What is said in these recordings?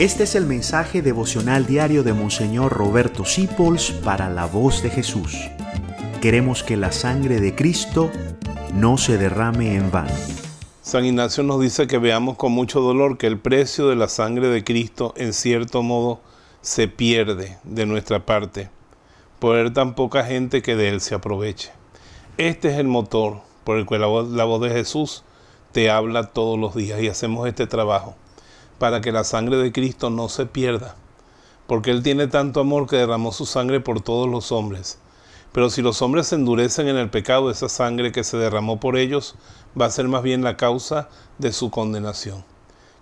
Este es el mensaje devocional diario de Monseñor Roberto Sipols para la voz de Jesús. Queremos que la sangre de Cristo no se derrame en vano. San Ignacio nos dice que veamos con mucho dolor que el precio de la sangre de Cristo en cierto modo se pierde de nuestra parte por ver tan poca gente que de él se aproveche. Este es el motor por el cual la voz de Jesús te habla todos los días y hacemos este trabajo para que la sangre de Cristo no se pierda, porque Él tiene tanto amor que derramó su sangre por todos los hombres. Pero si los hombres se endurecen en el pecado, esa sangre que se derramó por ellos va a ser más bien la causa de su condenación.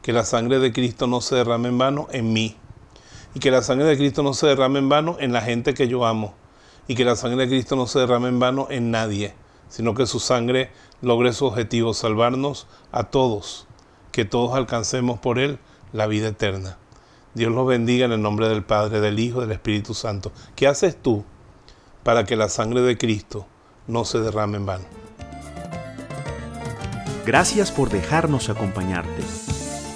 Que la sangre de Cristo no se derrame en vano en mí. Y que la sangre de Cristo no se derrame en vano en la gente que yo amo. Y que la sangre de Cristo no se derrame en vano en nadie, sino que su sangre logre su objetivo, salvarnos a todos, que todos alcancemos por Él la vida eterna. Dios los bendiga en el nombre del Padre, del Hijo, del Espíritu Santo. ¿Qué haces tú para que la sangre de Cristo no se derrame en vano? Gracias por dejarnos acompañarte.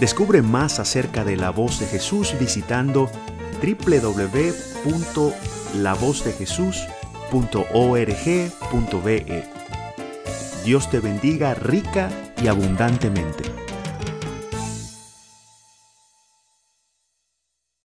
Descubre más acerca de la voz de Jesús visitando www.lavozdejesús.org.be. Dios te bendiga rica y abundantemente.